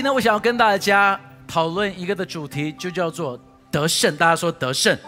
今天我想要跟大家讨论一个的主题，就叫做得胜。大家说得胜。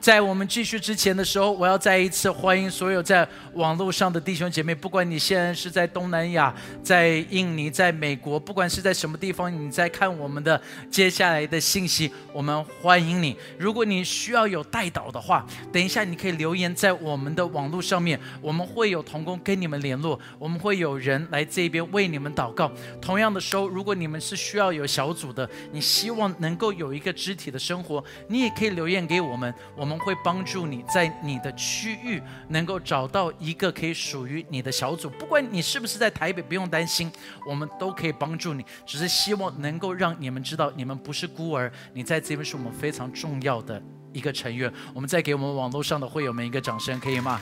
在我们继续之前的时候，我要再一次欢迎所有在网络上的弟兄姐妹，不管你现在是在东南亚、在印尼、在美国，不管是在什么地方，你在看我们的接下来的信息，我们欢迎你。如果你需要有带导的话，等一下你可以留言在我们的网络上面，我们会有同工跟你们联络，我们会有人来这边为你们祷告。同样的时候，如果你们是需要有小组的，你希望能够有一个肢体的生活，你也可以留言给我们，我我们会帮助你在你的区域能够找到一个可以属于你的小组。不管你是不是在台北，不用担心，我们都可以帮助你。只是希望能够让你们知道，你们不是孤儿，你在这边是我们非常重要的一个成员。我们再给我们网络上的会友们一个掌声，可以吗？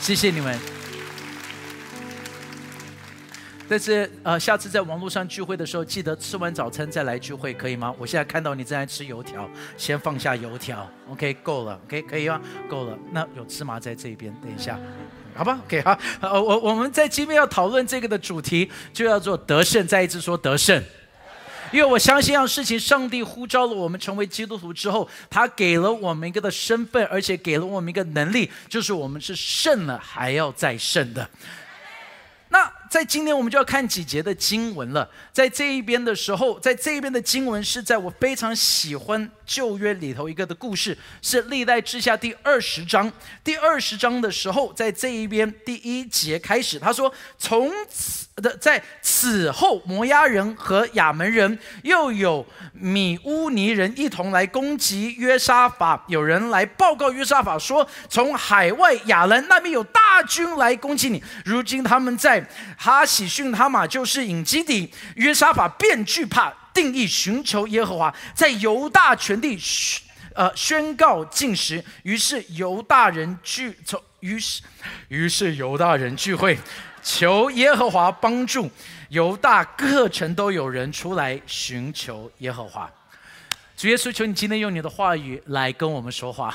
谢谢你们。但是呃，下次在网络上聚会的时候，记得吃完早餐再来聚会，可以吗？我现在看到你正在吃油条，先放下油条，OK，够了，OK，可以吗？够了。那有芝麻在这边，等一下，好吧？OK，好，呃，我我们在今天要讨论这个的主题，就要做得胜。再一次说得胜，因为我相信一样事情，上帝呼召了我们成为基督徒之后，他给了我们一个的身份，而且给了我们一个能力，就是我们是胜了还要再胜的。在今天我们就要看几节的经文了。在这一边的时候，在这一边的经文是在我非常喜欢旧约里头一个的故事，是历代之下第二十章。第二十章的时候，在这一边第一节开始，他说：“从此的在此后，摩押人和亚门人又有米乌尼人一同来攻击约沙法。有人来报告约沙法说，从海外亚兰那边有大军来攻击你。如今他们在。”哈喜逊哈马就是隐基底，约沙法便惧怕，定义寻求耶和华，在犹大全地宣呃宣告禁食。于是犹大人聚从，于是于是犹大人聚会，求耶和华帮助。犹大各城都有人出来寻求耶和华。主耶稣，求你今天用你的话语来跟我们说话。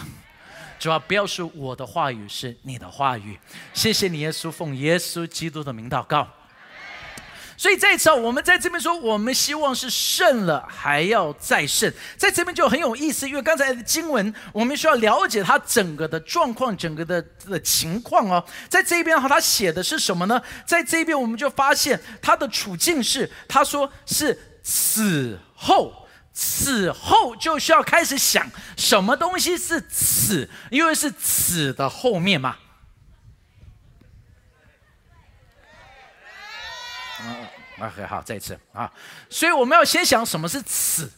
主要不要是我的话语，是你的话语。谢谢你，耶稣，奉耶稣基督的名祷告。所以这一次啊，我们在这边说，我们希望是胜了还要再胜。在这边就很有意思，因为刚才的经文，我们需要了解它整个的状况，整个的的情况哦。在这边哈，他写的是什么呢？在这边我们就发现他的处境是，他说是死后。此后就需要开始想什么东西是此，因为是此的后面嘛。嗯，OK，好，再一次啊，所以我们要先想什么是此，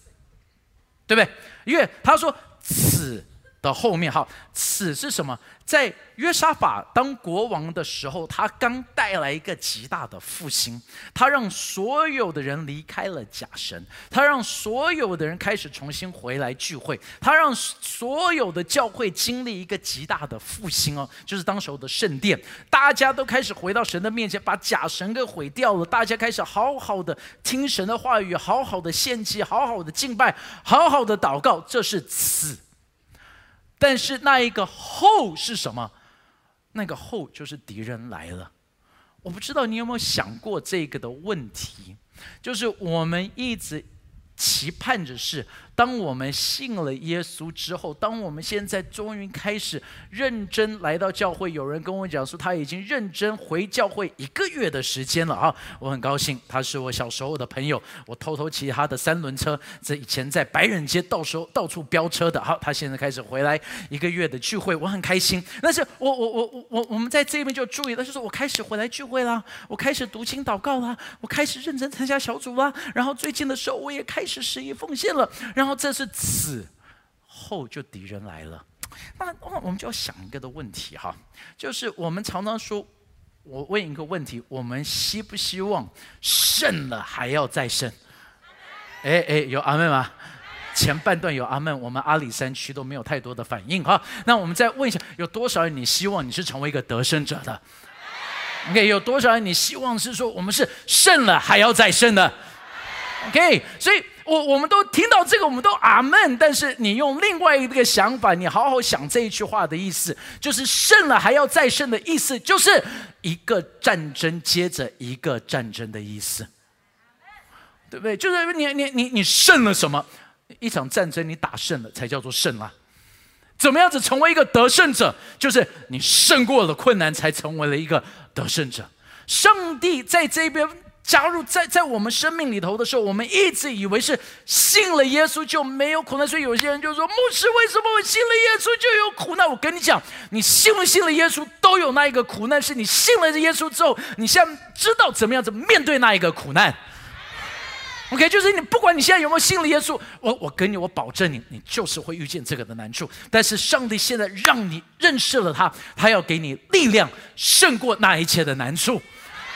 对不对？因为他说此的后面，好，此是什么？在约沙法当国王的时候，他刚带来一个极大的复兴，他让所有的人离开了假神，他让所有的人开始重新回来聚会，他让所有的教会经历一个极大的复兴哦，就是当时候的圣殿，大家都开始回到神的面前，把假神给毁掉了，大家开始好好的听神的话语，好好的献祭，好好的敬拜，好好的祷告，这是此。但是那一个后是什么？那个后就是敌人来了。我不知道你有没有想过这个的问题，就是我们一直期盼着是。当我们信了耶稣之后，当我们现在终于开始认真来到教会，有人跟我讲说他已经认真回教会一个月的时间了啊！我很高兴，他是我小时候的朋友，我偷偷骑他的三轮车，这以前在白人街到时候到处飙车的。好，他现在开始回来一个月的聚会，我很开心。但是我我我我我们在这边就注意，他就说我开始回来聚会啦，我开始读经祷告啦，我开始认真参加小组啦，然后最近的时候我也开始施以奉献了，然后。这是此后就敌人来了，那我们就要想一个的问题哈，就是我们常常说，我问一个问题：我们希不希望胜了还要再胜？哎哎，有阿妹吗？前半段有阿妹，我们阿里山区都没有太多的反应哈。那我们再问一下，有多少人你希望你是成为一个得胜者的？OK，有多少人你希望是说我们是胜了还要再胜的？OK，所以。我我们都听到这个，我们都阿门。但是你用另外一个想法，你好好想这一句话的意思，就是胜了还要再胜的意思，就是一个战争接着一个战争的意思。对不对？就是你你你你胜了什么？一场战争你打胜了才叫做胜啊！怎么样子成为一个得胜者？就是你胜过了困难，才成为了一个得胜者。上帝在这边。加入在在我们生命里头的时候，我们一直以为是信了耶稣就没有苦难，所以有些人就说：牧师，为什么我信了耶稣就有苦难？我跟你讲，你信不信了耶稣都有那一个苦难，是你信了耶稣之后，你现在知道怎么样子面对那一个苦难。OK，就是你不管你现在有没有信了耶稣，我我跟你我保证你，你就是会遇见这个的难处。但是上帝现在让你认识了他，他要给你力量胜过那一切的难处。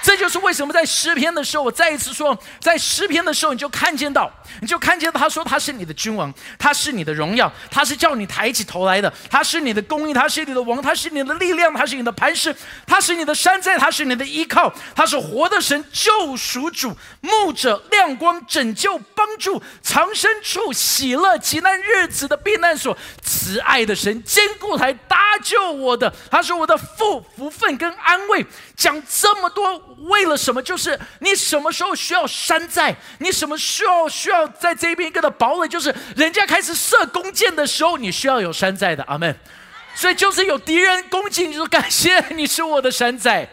这就是为什么在诗篇的时候，我再一次说，在诗篇的时候，你就看见到，你就看见，他说他是你的君王，他是你的荣耀，他是叫你抬起头来的，他是你的公义，他是你的王，他是你的力量，他是你的磐石，他是你的山寨，他是你的依靠，他是活的神，救赎主，牧者，亮光，拯救，帮助，藏身处，喜乐，极难日子的避难所，慈爱的神，坚固台搭救我的，他是我的福福分跟安慰，讲这么多。为了什么？就是你什么时候需要山寨，你什么需要需要在这边一个的堡垒，就是人家开始射弓箭的时候，你需要有山寨的。阿门。所以就是有敌人攻击，你说感谢你是我的山寨。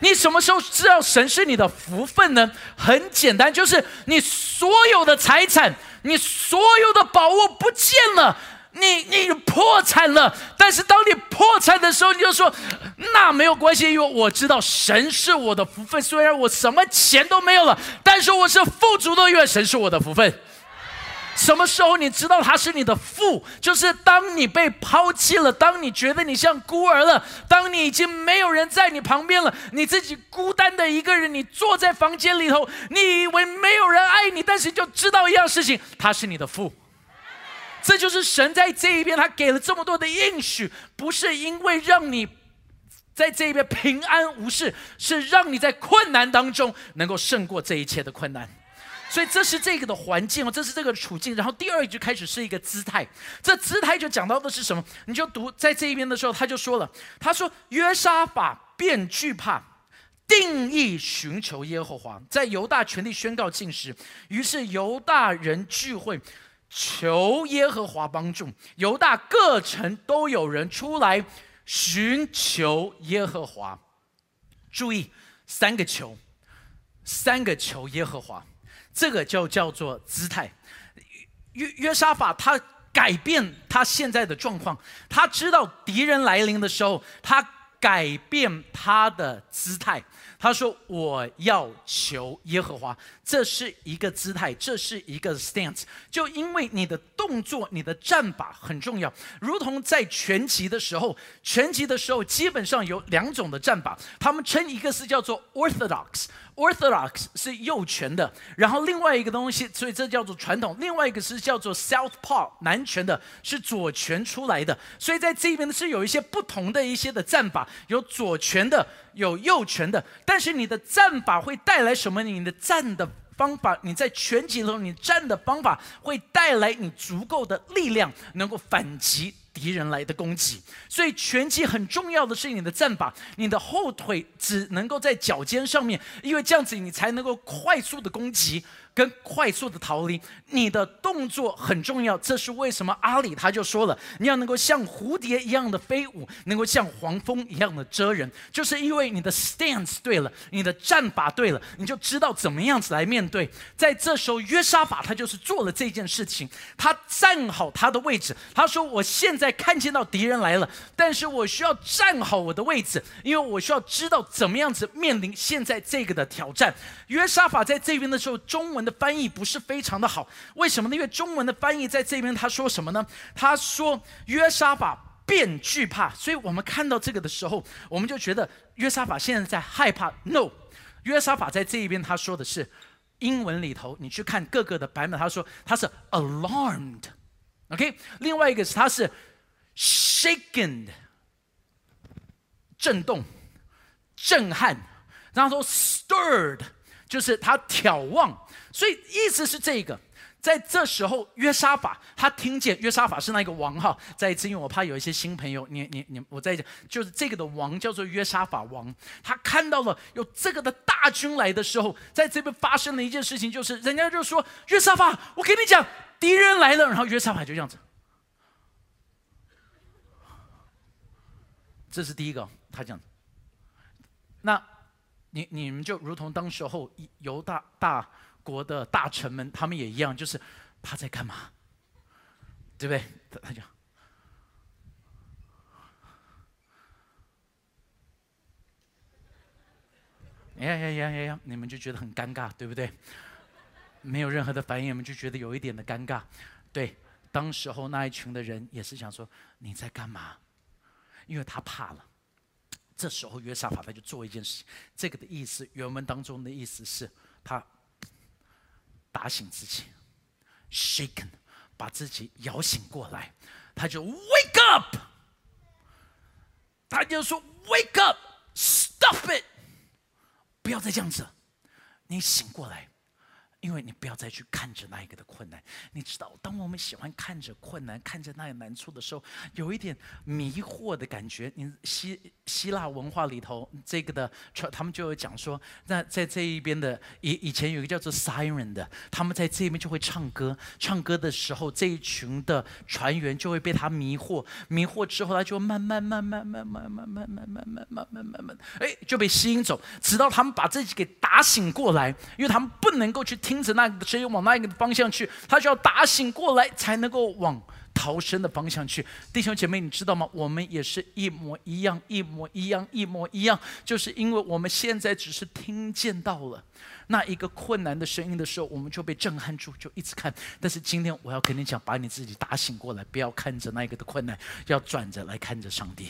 你什么时候知道神是你的福分呢？很简单，就是你所有的财产，你所有的宝物不见了。你你破产了，但是当你破产的时候，你就说那没有关系，因为我知道神是我的福分。虽然我什么钱都没有了，但是我是富足的，因为神是我的福分。什么时候你知道他是你的父？就是当你被抛弃了，当你觉得你像孤儿了，当你已经没有人在你旁边了，你自己孤单的一个人，你坐在房间里头，你以为没有人爱你，但是就知道一样事情，他是你的父。这就是神在这一边，他给了这么多的应许，不是因为让你在这一边平安无事，是让你在困难当中能够胜过这一切的困难。所以这是这个的环境哦，这是这个处境。然后第二句开始是一个姿态，这姿态就讲到的是什么？你就读在这一边的时候，他就说了，他说约沙法便惧怕，定义寻求耶和华，在犹大全地宣告禁食，于是犹大人聚会。求耶和华帮助，犹大各城都有人出来寻求耶和华。注意，三个求，三个求耶和华，这个就叫做姿态。约约沙法他改变他现在的状况，他知道敌人来临的时候，他改变他的姿态。他说：“我要求耶和华，这是一个姿态，这是一个 stance。就因为你的动作、你的战法很重要，如同在拳击的时候，拳击的时候基本上有两种的战法，他们称一个是叫做 orthodox。” Orthodox 是右拳的，然后另外一个东西，所以这叫做传统。另外一个是叫做 Southpaw 南拳的，是左拳出来的。所以在这边呢是有一些不同的一些的战法，有左拳的，有右拳的。但是你的战法会带来什么？你的战的方法，你在拳击中你战的方法会带来你足够的力量，能够反击。敌人来的攻击，所以拳击很重要的是你的战法，你的后腿只能够在脚尖上面，因为这样子你才能够快速的攻击。跟快速的逃离，你的动作很重要。这是为什么阿里他就说了，你要能够像蝴蝶一样的飞舞，能够像黄蜂一样的遮人，就是因为你的 stance 对了，你的战法对了，你就知道怎么样子来面对。在这时候，约沙法他就是做了这件事情，他站好他的位置。他说：“我现在看见到敌人来了，但是我需要站好我的位置，因为我需要知道怎么样子面临现在这个的挑战。”约沙法在这边的时候，中文。的翻译不是非常的好，为什么呢？因为中文的翻译在这边他说什么呢？他说约沙法变惧怕，所以我们看到这个的时候，我们就觉得约沙法现在在害怕。No，约沙法在这一边他说的是英文里头，你去看各个的版本，他说他是 alarmed，OK，另外一个是他是 shaken，震动、震撼，然后说 stirred，就是他眺望。所以意思是这个，在这时候，约沙法他听见约沙法是那个王哈。再一次，因为我怕有一些新朋友，你你你，我再讲，就是这个的王叫做约沙法王。他看到了有这个的大军来的时候，在这边发生了一件事情，就是人家就说约沙法，我跟你讲，敌人来了。然后约沙法就这样子，这是第一个，他讲。那，你你们就如同当时候犹大大。国的大臣们，他们也一样，就是他在干嘛，对不对？他他讲，呀呀呀呀呀，你们就觉得很尴尬，对不对？没有任何的反应，你们就觉得有一点的尴尬。对，当时候那一群的人也是想说你在干嘛？因为他怕了。这时候约沙法他就做一件事情，这个的意思原文当中的意思是他。打醒自己，shaken，把自己摇醒过来，他就 wake up，他就说 wake up，stop it，不要再这样子，你醒过来。因为你不要再去看着那一个的困难，你知道，当我们喜欢看着困难、看着那个难处的时候，有一点迷惑的感觉。你希希腊文化里头这个的，他们就有讲说，那在这一边的以以前有一个叫做 siren 的，他们在这边就会唱歌，唱歌的时候这一群的船员就会被他迷惑，迷惑之后他就慢慢慢慢慢慢慢慢慢慢慢慢慢慢慢慢，哎，就被吸引走，直到他们把自己给打醒过来，因为他们不能够去听。因此，那个声音往那一个方向去，他就要打醒过来，才能够往逃生的方向去。弟兄姐妹，你知道吗？我们也是一模一样，一模一样，一模一样。就是因为我们现在只是听见到了那一个困难的声音的时候，我们就被震撼住，就一直看。但是今天我要跟你讲，把你自己打醒过来，不要看着那一个的困难，要转着来看着上帝。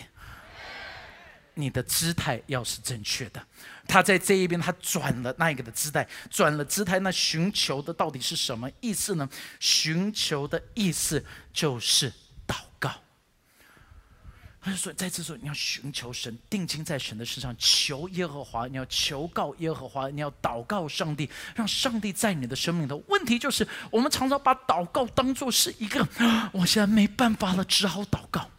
你的姿态要是正确的，他在这一边，他转了那一个的姿态，转了姿态，那寻求的到底是什么意思呢？寻求的意思就是祷告。他就说，在这时候你要寻求神，定睛在神的身上，求耶和华，你要求告耶和华，你要祷告上帝，让上帝在你的生命的问题就是，我们常常把祷告当做是一个，我现在没办法了，只好祷告。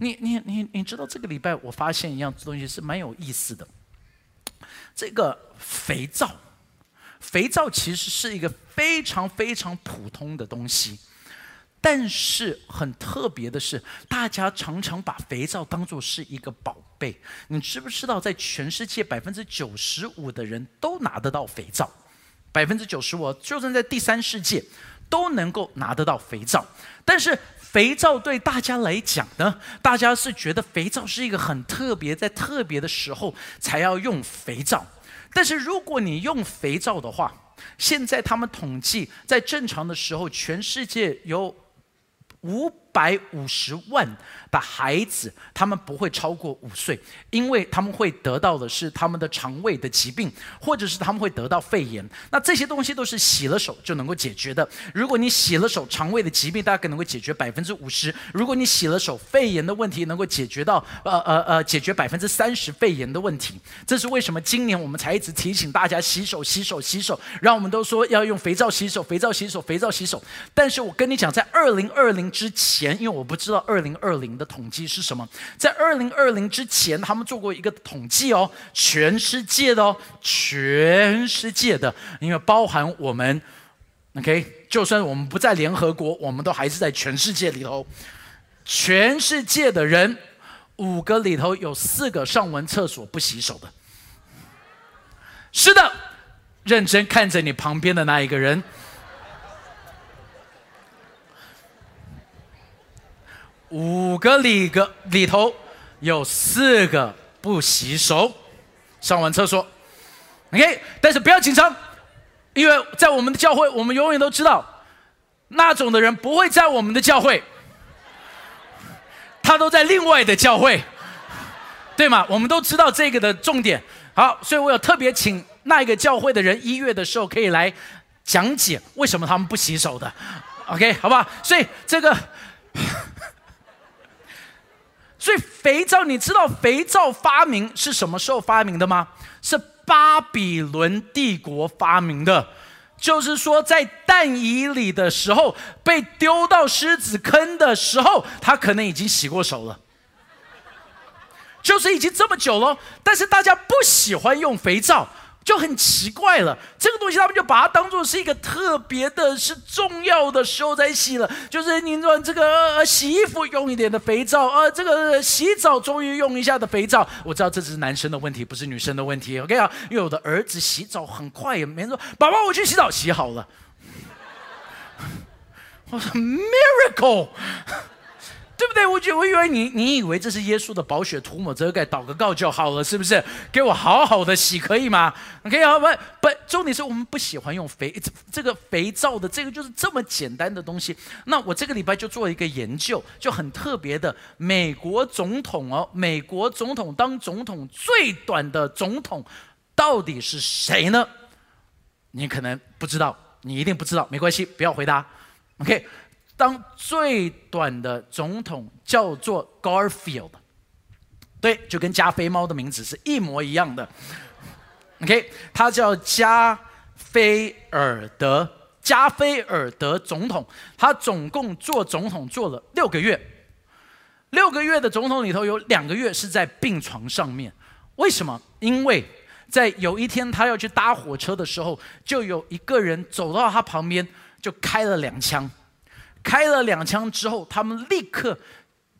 你你你你知道这个礼拜我发现一样东西是蛮有意思的，这个肥皂，肥皂其实是一个非常非常普通的东西，但是很特别的是，大家常常把肥皂当做是一个宝贝。你知不知道，在全世界百分之九十五的人都拿得到肥皂，百分之九十五，就算在第三世界都能够拿得到肥皂，但是。肥皂对大家来讲呢，大家是觉得肥皂是一个很特别，在特别的时候才要用肥皂。但是如果你用肥皂的话，现在他们统计，在正常的时候，全世界有五百五十万。的孩子，他们不会超过五岁，因为他们会得到的是他们的肠胃的疾病，或者是他们会得到肺炎。那这些东西都是洗了手就能够解决的。如果你洗了手，肠胃的疾病大概能够解决百分之五十；如果你洗了手，肺炎的问题能够解决到呃呃呃解决百分之三十肺炎的问题。这是为什么今年我们才一直提醒大家洗手、洗手、洗手，让我们都说要用肥皂洗手、肥皂洗手、肥皂洗手。但是我跟你讲，在二零二零之前，前因为我不知道二零二零。的统计是什么？在二零二零之前，他们做过一个统计哦，全世界的哦，全世界的，因为包含我们，OK，就算我们不在联合国，我们都还是在全世界里头。全世界的人，五个里头有四个上完厕所不洗手的。是的，认真看着你旁边的那一个人。五个里个里头有四个不洗手，上完厕所，OK，但是不要紧张，因为在我们的教会，我们永远都知道，那种的人不会在我们的教会，他都在另外的教会，对吗？我们都知道这个的重点。好，所以我有特别请那一个教会的人一月的时候可以来讲解为什么他们不洗手的，OK，好不好？所以这个。所以肥皂，你知道肥皂发明是什么时候发明的吗？是巴比伦帝国发明的。就是说，在蛋椅里的时候，被丢到狮子坑的时候，他可能已经洗过手了。就是已经这么久了，但是大家不喜欢用肥皂，就很奇怪了。这个东西他们就把它当做是一个特别的、是重要的时候在洗了。就是你说这个洗衣服用一点的肥皂，呃，这个洗澡终于用一下的肥皂。我知道这只是男生的问题，不是女生的问题。OK 啊，因为我的儿子洗澡很快，也没人说宝宝我去洗澡，洗好了。我说 miracle。对不对？我觉我以为你，你以为这是耶稣的宝血涂抹遮盖，祷个告就好了，是不是？给我好好的洗，可以吗？OK 啊，不不，重点是我们不喜欢用肥这个肥皂的，这个就是这么简单的东西。那我这个礼拜就做一个研究，就很特别的，美国总统哦，美国总统当总统最短的总统到底是谁呢？你可能不知道，你一定不知道，没关系，不要回答。OK。当最短的总统叫做 Garfield，对，就跟加菲猫的名字是一模一样的。OK，他叫加菲尔德，加菲尔德总统，他总共做总统做了六个月，六个月的总统里头有两个月是在病床上面。为什么？因为在有一天他要去搭火车的时候，就有一个人走到他旁边，就开了两枪。开了两枪之后，他们立刻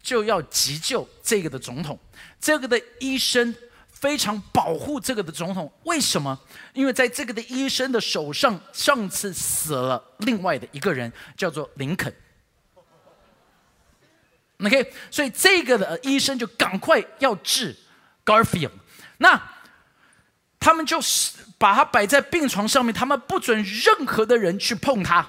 就要急救这个的总统。这个的医生非常保护这个的总统，为什么？因为在这个的医生的手上，上次死了另外的一个人，叫做林肯。OK，所以这个的医生就赶快要治 Garfield。那他们就是把他摆在病床上面，他们不准任何的人去碰他。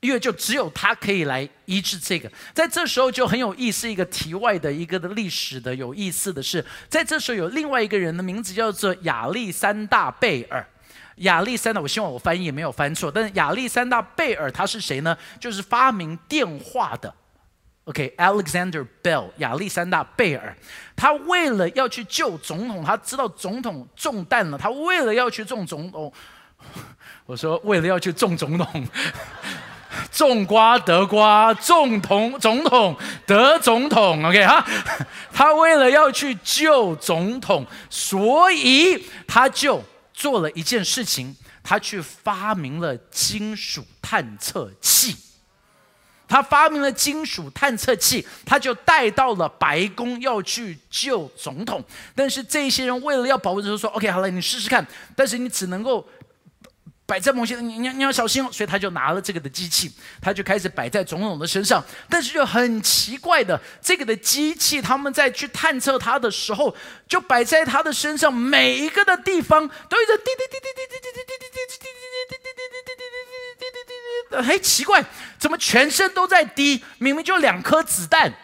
因为就只有他可以来医治这个，在这时候就很有意思。一个题外的一个的历史的有意思的是，在这时候有另外一个人的名字叫做亚历山大贝尔。亚历山大，我希望我翻译也没有翻错。但是亚历山大贝尔他是谁呢？就是发明电话的。OK，Alexander Bell，亚历山大贝尔，他为了要去救总统，他知道总统中弹了，他为了要去中总统，我说为了要去中总统。种瓜得瓜，种统总统得总统。OK 哈，他为了要去救总统，所以他就做了一件事情，他去发明了金属探测器。他发明了金属探测器，他就带到了白宫要去救总统。但是这些人为了要保护，就说 OK 好了，你试试看，但是你只能够。摆在某些，你你你要小心哦。所以他就拿了这个的机器，他就开始摆在总统的身上。但是就很奇怪的，这个的机器，他们在去探测他的时候，就摆在他的身上，每一个的地方都有滴滴滴滴滴滴滴滴滴滴滴滴滴滴滴滴滴滴。嘿，奇怪，怎么全身都在滴？明明就两颗子弹。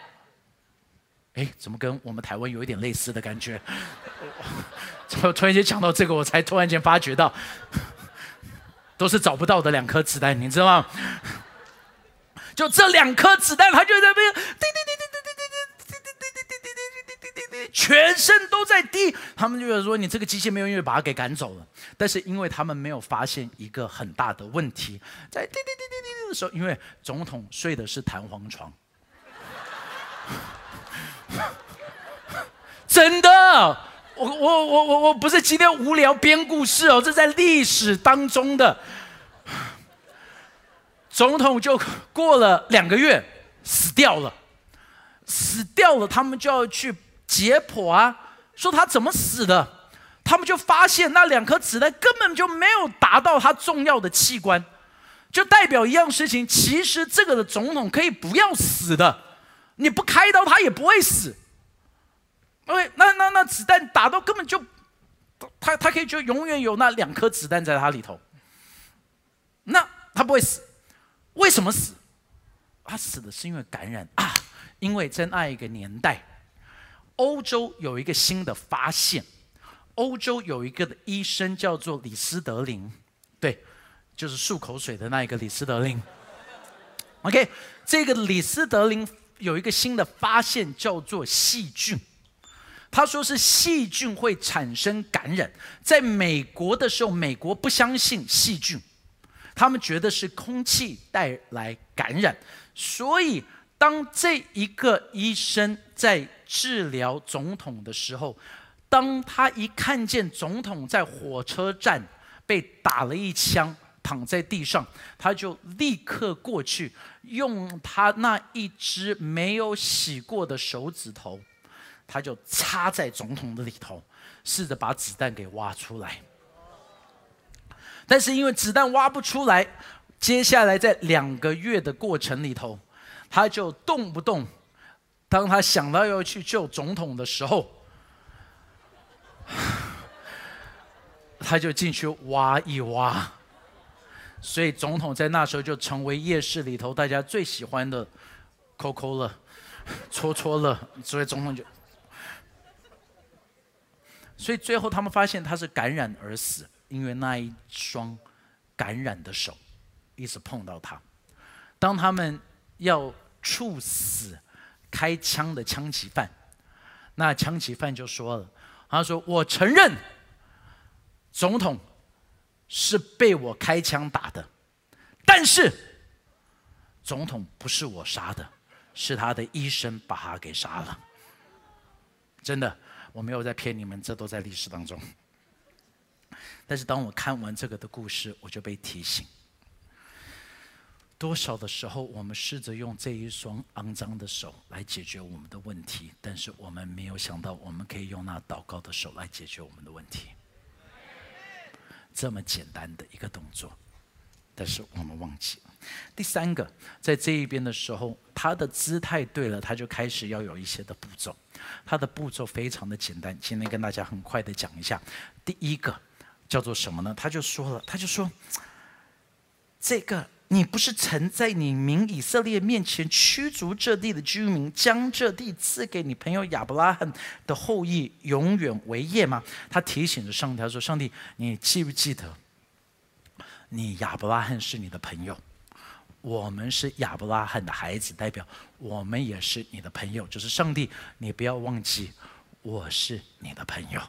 哎，怎么跟我们台湾有一点类似的感觉？怎么突然间讲到这个，我才突然间发觉到。都是找不到的两颗子弹，你知道吗？就这两颗子弹，他就在那边滴滴滴滴滴滴滴滴滴滴滴滴滴滴滴滴，全身都在滴。他们就是说，你这个机械没有因为把它给赶走了，但是因为他们没有发现一个很大的问题，在滴滴滴滴滴滴的时候，因为总统睡的是弹簧床，真的。我我我我我不是今天无聊编故事哦，这在历史当中的。总统就过了两个月死掉了，死掉了，他们就要去解剖啊，说他怎么死的，他们就发现那两颗子弹根本就没有达到他重要的器官，就代表一样事情，其实这个的总统可以不要死的，你不开刀他也不会死。因为那那那子弹打到根本就，他他可以就永远有那两颗子弹在他里头，那他不会死，为什么死？他死的是因为感染啊！因为在那一个年代，欧洲有一个新的发现，欧洲有一个的医生叫做李斯德林，对，就是漱口水的那一个李斯德林。OK，这个李斯德林有一个新的发现叫做细菌。他说是细菌会产生感染，在美国的时候，美国不相信细菌，他们觉得是空气带来感染，所以当这一个医生在治疗总统的时候，当他一看见总统在火车站被打了一枪，躺在地上，他就立刻过去，用他那一只没有洗过的手指头，他就插在总统的里头，试着把子弹给挖出来。但是因为子弹挖不出来，接下来在两个月的过程里头，他就动不动，当他想到要去救总统的时候。他就进去挖一挖，所以总统在那时候就成为夜市里头大家最喜欢的抠抠了、戳戳了，所以总统就，所以最后他们发现他是感染而死，因为那一双感染的手一直碰到他。当他们要处死开枪的枪击犯，那枪击犯就说了。他说：“我承认，总统是被我开枪打的，但是总统不是我杀的，是他的医生把他给杀了。真的，我没有在骗你们，这都在历史当中。但是当我看完这个的故事，我就被提醒。”多少的时候，我们试着用这一双肮脏的手来解决我们的问题，但是我们没有想到，我们可以用那祷告的手来解决我们的问题。这么简单的一个动作，但是我们忘记了。第三个，在这一边的时候，他的姿态对了，他就开始要有一些的步骤。他的步骤非常的简单，今天跟大家很快的讲一下。第一个叫做什么呢？他就说了，他就说这个。你不是曾在你名以色列面前驱逐这地的居民，将这地赐给你朋友亚伯拉罕的后裔永远为业吗？他提醒着上帝，他说：“上帝，你记不记得，你亚伯拉罕是你的朋友，我们是亚伯拉罕的孩子，代表我们也是你的朋友。就是上帝，你不要忘记，我是你的朋友。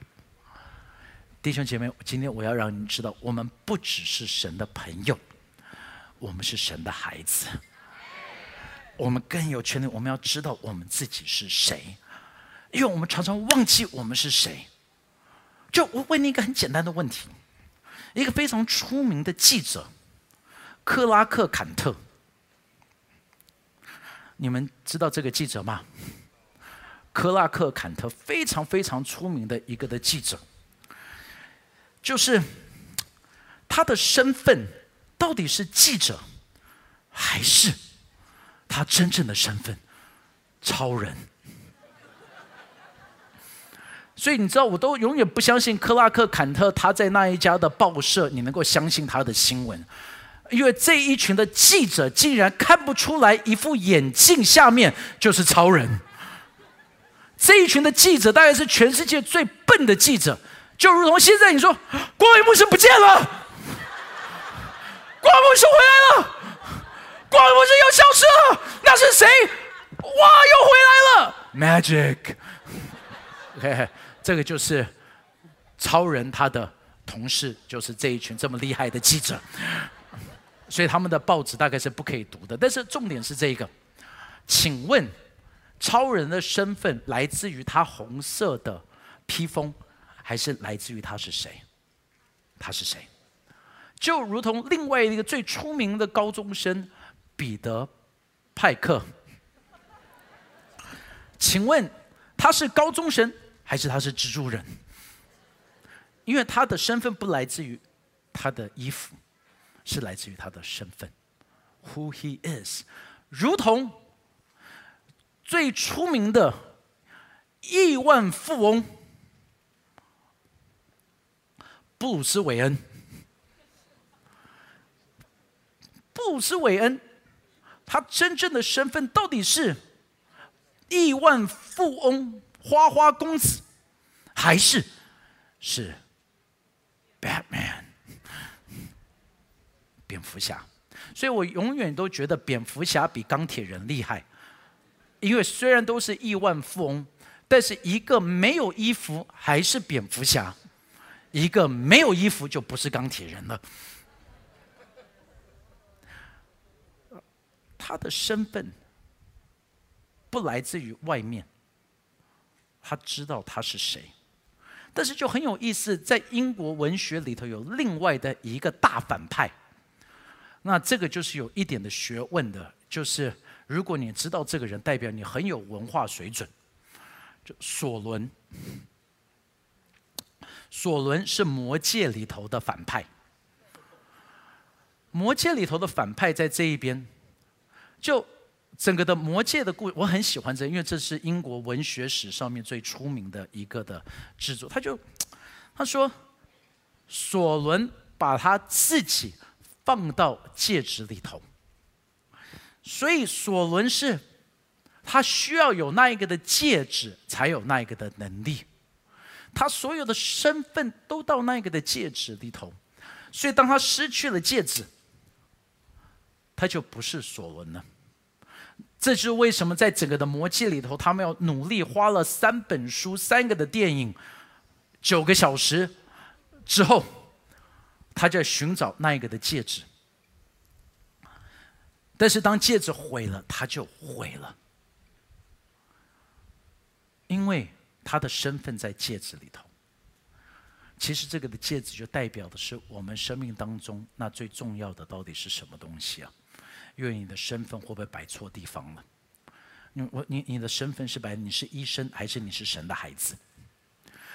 弟兄姐妹，今天我要让你知道，我们不只是神的朋友。”我们是神的孩子，我们更有权利。我们要知道我们自己是谁，因为我们常常忘记我们是谁。就我问你一个很简单的问题：一个非常出名的记者克拉克坎特，你们知道这个记者吗？克拉克坎特非常非常出名的一个的记者，就是他的身份。到底是记者，还是他真正的身份——超人？所以你知道，我都永远不相信克拉克·坎特他在那一家的报社，你能够相信他的新闻，因为这一群的记者竟然看不出来一副眼镜下面就是超人。这一群的记者大概是全世界最笨的记者，就如同现在你说，郭伟牧师不见了。光牧师回来了，光牧师又消失了，那是谁？哇，又回来了！Magic，嘿嘿 这个就是超人他的同事，就是这一群这么厉害的记者，所以他们的报纸大概是不可以读的。但是重点是这个，请问超人的身份来自于他红色的披风，还是来自于他是谁？他是谁？就如同另外一个最出名的高中生彼得派克，请问他是高中生还是他是蜘蛛人？因为他的身份不来自于他的衣服，是来自于他的身份，Who he is，如同最出名的亿万富翁布鲁斯韦恩。布鲁斯韦恩，他真正的身份到底是亿万富翁、花花公子，还是是 Batman 蝙蝠侠？所以我永远都觉得蝙蝠侠比钢铁人厉害，因为虽然都是亿万富翁，但是一个没有衣服还是蝙蝠侠，一个没有衣服就不是钢铁人了。他的身份不来自于外面，他知道他是谁。但是就很有意思，在英国文学里头有另外的一个大反派，那这个就是有一点的学问的，就是如果你知道这个人，代表你很有文化水准。就索伦，索伦是魔界里头的反派。魔界里头的反派在这一边，就。整个的魔界的故，我很喜欢这，因为这是英国文学史上面最出名的一个的制作。他就他说，索伦把他自己放到戒指里头，所以索伦是他需要有那一个的戒指，才有那一个的能力。他所有的身份都到那个的戒指里头，所以当他失去了戒指，他就不是索伦了。这就是为什么在整个的魔戒里头，他们要努力花了三本书、三个的电影、九个小时之后，他在寻找那一个的戒指。但是当戒指毁了，他就毁了，因为他的身份在戒指里头。其实这个的戒指就代表的是我们生命当中那最重要的到底是什么东西啊？因为你的身份会不会摆错地方了？你我你你的身份是摆你是医生还是你是神的孩子？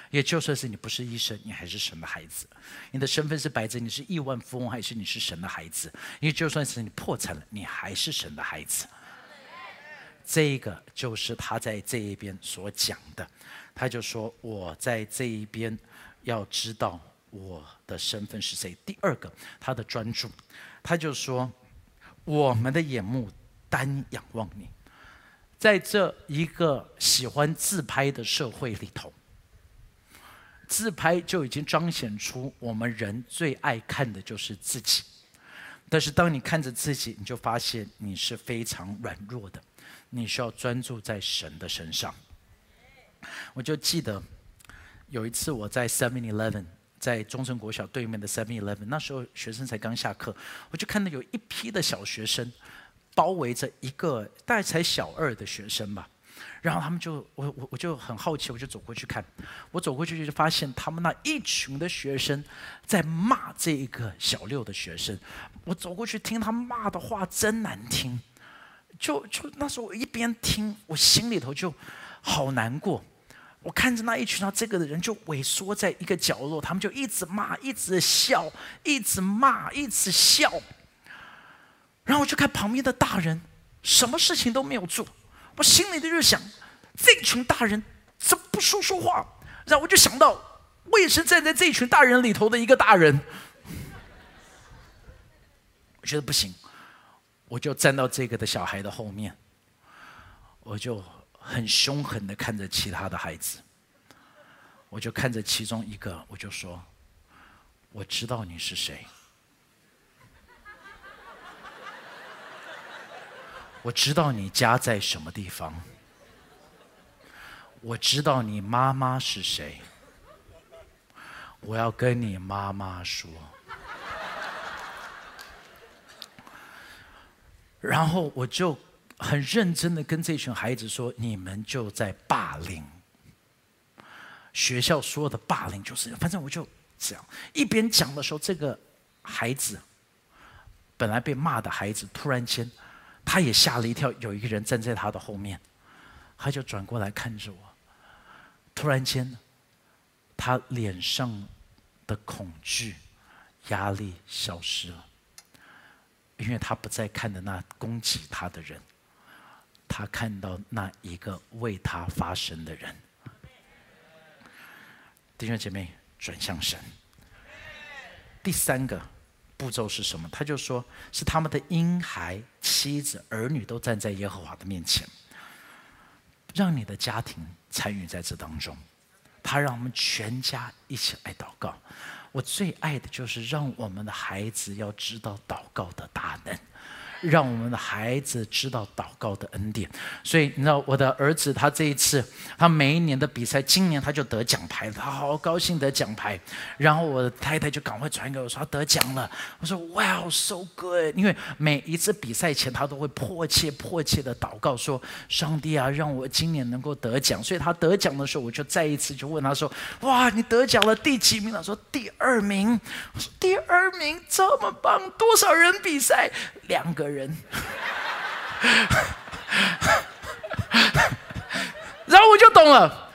也就算是你不是医生，你还是神的孩子。你的身份是摆着你是亿万富翁还是你是神的孩子？也就算是你破产了，你还是神的孩子。这个就是他在这一边所讲的。他就说我在这一边要知道我的身份是谁。第二个，他的专注，他就说。我们的眼目单仰望你，在这一个喜欢自拍的社会里头，自拍就已经彰显出我们人最爱看的就是自己。但是当你看着自己，你就发现你是非常软弱的，你需要专注在神的身上。我就记得有一次我在 Seven Eleven。在中正国小对面的 Seven Eleven，那时候学生才刚下课，我就看到有一批的小学生包围着一个大概才小二的学生吧，然后他们就我我我就很好奇，我就走过去看，我走过去就发现他们那一群的学生在骂这一个小六的学生，我走过去听他骂的话真难听，就就那时候我一边听，我心里头就好难过。我看着那一群，他这个的人就萎缩在一个角落，他们就一直骂，一直笑，一直骂，一直笑。然后我就看旁边的大人，什么事情都没有做，我心里就想，这群大人怎么不说说话？然后我就想到，我也是站在这群大人里头的一个大人，我觉得不行，我就站到这个的小孩的后面，我就。很凶狠的看着其他的孩子，我就看着其中一个，我就说：“我知道你是谁，我知道你家在什么地方，我知道你妈妈是谁，我要跟你妈妈说。”然后我就。很认真的跟这群孩子说：“你们就在霸凌，学校说的霸凌就是，反正我就这样一边讲的时候，这个孩子本来被骂的孩子，突然间他也吓了一跳，有一个人站在他的后面，他就转过来看着我，突然间他脸上的恐惧、压力消失了，因为他不再看着那攻击他的人。”他看到那一个为他发声的人，弟兄姐妹转向神。第三个步骤是什么？他就说是他们的婴孩、妻子、儿女都站在耶和华的面前，让你的家庭参与在这当中。他让我们全家一起来祷告。我最爱的就是让我们的孩子要知道祷告的大能。让我们的孩子知道祷告的恩典。所以你知道，我的儿子他这一次，他每一年的比赛，今年他就得奖牌，他好高兴得奖牌。然后我的太太就赶快传给我说他得奖了。我说哇，so good！因为每一次比赛前，他都会迫切迫切的祷告说：上帝啊，让我今年能够得奖。所以他得奖的时候，我就再一次就问他说：哇，你得奖了第几名？他说第二名。我说第二名这么棒，多少人比赛？两个人。人 然后我就懂了，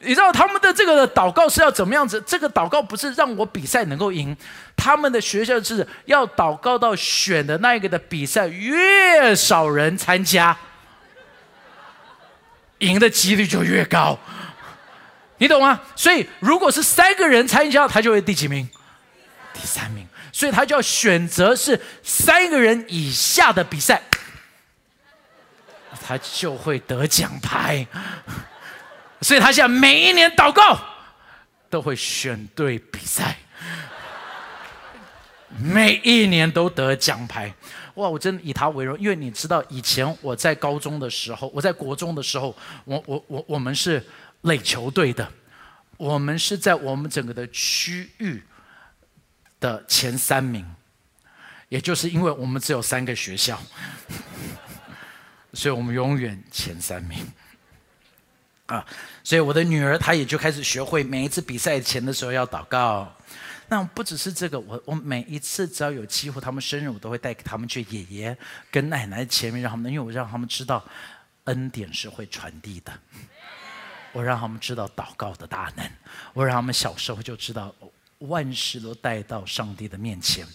你知道他们的这个祷告是要怎么样子？这个祷告不是让我比赛能够赢，他们的学校是要祷告到选的那一个的比赛越少人参加，赢的几率就越高，你懂吗？所以如果是三个人参加，他就会第几名？第三名。所以他就要选择是三个人以下的比赛。他就会得奖牌，所以他现在每一年祷告都会选对比赛，每一年都得奖牌。哇，我真的以他为荣，因为你知道，以前我在高中的时候，我在国中的时候，我我我我们是垒球队的，我们是在我们整个的区域的前三名，也就是因为我们只有三个学校。所以我们永远前三名啊！所以我的女儿她也就开始学会每一次比赛前的时候要祷告。那不只是这个，我我每一次只要有机会，他们生日我都会带他们去爷爷跟奶奶前面，让他们因为我让他们知道恩典是会传递的。我让他们知道祷告的大能，我让他们小时候就知道万事都带到上帝的面前，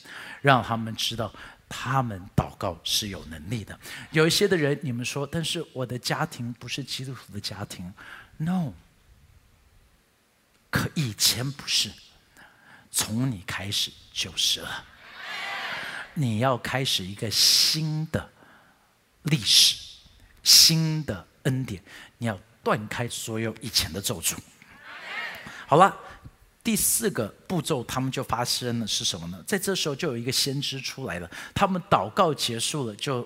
让他们知道。他们祷告是有能力的。有一些的人，你们说，但是我的家庭不是基督徒的家庭，no。可以前不是，从你开始就是了。你要开始一个新的历史，新的恩典，你要断开所有以前的咒诅。好了。第四个步骤，他们就发生了是什么呢？在这时候就有一个先知出来了。他们祷告结束了，就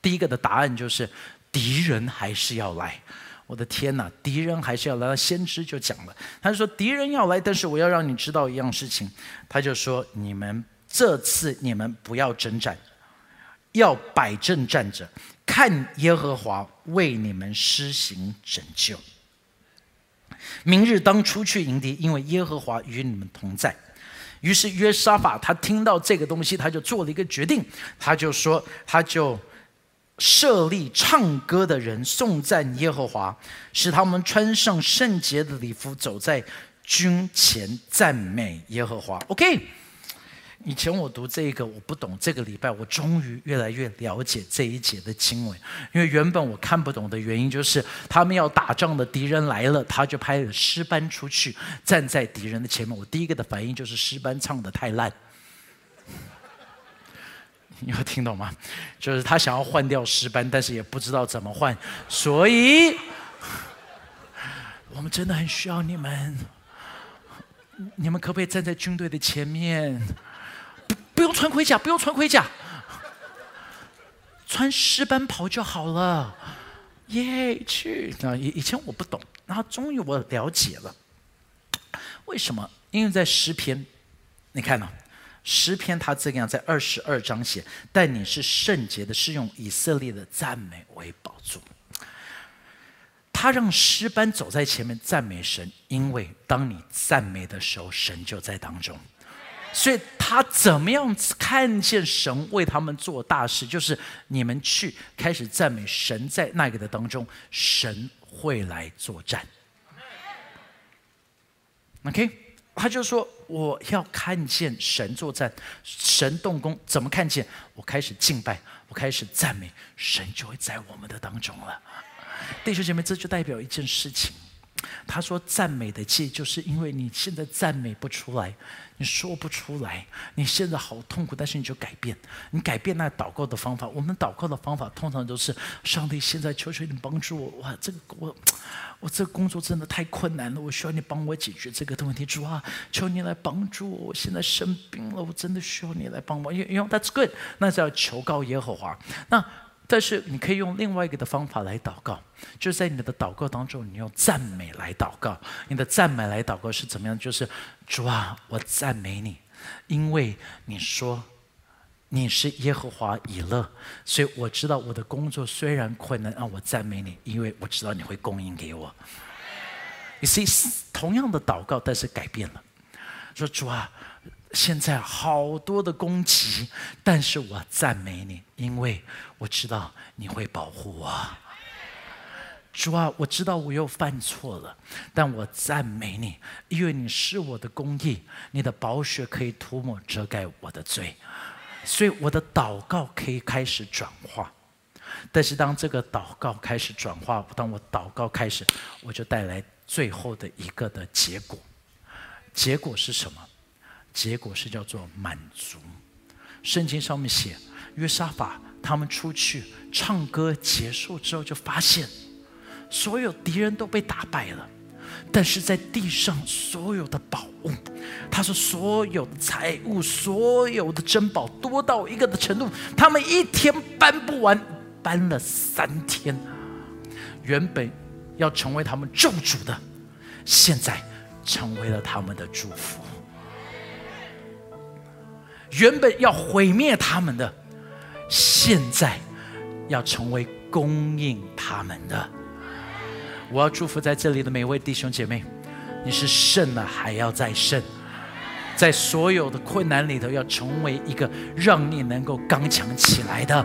第一个的答案就是敌人还是要来。我的天哪，敌人还是要来。先知就讲了，他说敌人要来，但是我要让你知道一样事情。他就说你们这次你们不要征战，要摆正站着，看耶和华为你们施行拯救。明日当出去迎敌，因为耶和华与你们同在。于是约沙法他听到这个东西，他就做了一个决定，他就说，他就设立唱歌的人颂赞耶和华，使他们穿上圣洁的礼服，走在军前赞美耶和华。OK。以前我读这个我不懂，这个礼拜我终于越来越了解这一节的经文。因为原本我看不懂的原因，就是他们要打仗的敌人来了，他就派诗班出去站在敌人的前面。我第一个的反应就是诗班唱的太烂，你有听懂吗？就是他想要换掉诗班，但是也不知道怎么换，所以我们真的很需要你们。你们可不可以站在军队的前面？不用穿盔甲，不用穿盔甲，穿湿班袍就好了。耶，去！啊，以以前我不懂，然后终于我了解了，为什么？因为在诗篇，你看呢？诗篇他这个样在二十二章写，但你是圣洁的，是用以色列的赞美为宝座。他让诗班走在前面赞美神，因为当你赞美的时候，神就在当中。所以他怎么样看见神为他们做大事？就是你们去开始赞美神，在那个的当中，神会来作战。OK，他就说我要看见神作战，神动工，怎么看见？我开始敬拜，我开始赞美，神就会在我们的当中了。弟兄姐妹，这就代表一件事情。他说赞美的戒，就是因为你现在赞美不出来，你说不出来，你现在好痛苦，但是你就改变，你改变那祷告的方法。我们祷告的方法通常都是：上帝，现在求求你帮助我，哇，这个我。我这个工作真的太困难了，我需要你帮我解决这个的问题。主啊，求你来帮助我！我现在生病了，我真的需要你来帮我。因因为 That's good，那叫求告耶和华。那但是你可以用另外一个的方法来祷告，就是在你的祷告当中，你用赞美来祷告。你的赞美来祷告是怎么样？就是主啊，我赞美你，因为你说。你是耶和华以勒，所以我知道我的工作虽然困难，让我赞美你，因为我知道你会供应给我。你 see，同样的祷告，但是改变了。说主啊，现在好多的攻击，但是我赞美你，因为我知道你会保护我。主啊，我知道我又犯错了，但我赞美你，因为你是我的公义，你的宝血可以涂抹遮盖我的罪。所以我的祷告可以开始转化，但是当这个祷告开始转化，当我祷告开始，我就带来最后的一个的结果。结果是什么？结果是叫做满足。圣经上面写，约沙法他们出去唱歌结束之后，就发现所有敌人都被打败了。但是在地上所有的宝物，他说所有的财物，所有的珍宝多到一个的程度，他们一天搬不完，搬了三天。原本要成为他们咒诅的，现在成为了他们的祝福。原本要毁灭他们的，现在要成为供应他们的。我要祝福在这里的每位弟兄姐妹，你是胜了还要再胜，在所有的困难里头，要成为一个让你能够刚强起来的。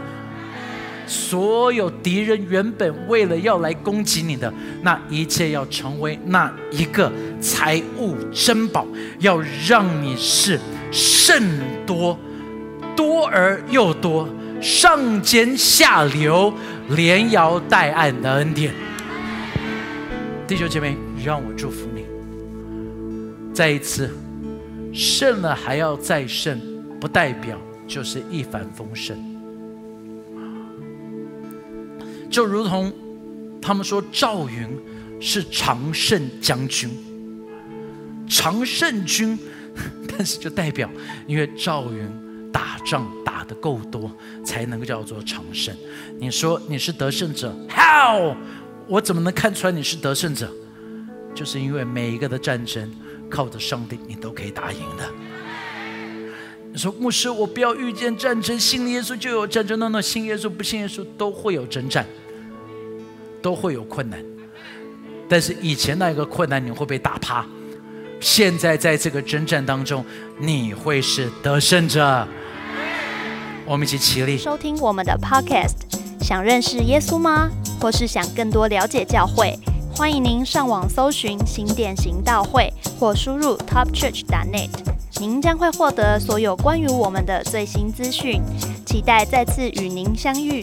所有敌人原本为了要来攻击你的那一切，要成为那一个财物珍宝，要让你是甚多，多而又多，上尖下流，连摇带按的恩典。弟兄姐妹，让我祝福你。再一次，胜了还要再胜，不代表就是一帆风顺。就如同他们说赵云是常胜将军，常胜军，但是就代表因为赵云打仗打得够多，才能够叫做常胜。你说你是得胜者，How？我怎么能看出来你是得胜者？就是因为每一个的战争，靠着上帝，你都可以打赢的。你说牧师，我不要遇见战争，信耶稣就有战争。那那信耶稣不信耶稣都会有征战，都会有困难。但是以前那个困难你会被打趴，现在在这个征战当中，你会是得胜者。我们一起起立，收听我们的 Podcast。想认识耶稣吗？或是想更多了解教会？欢迎您上网搜寻新典行道会，或输入 topchurch.net，您将会获得所有关于我们的最新资讯。期待再次与您相遇。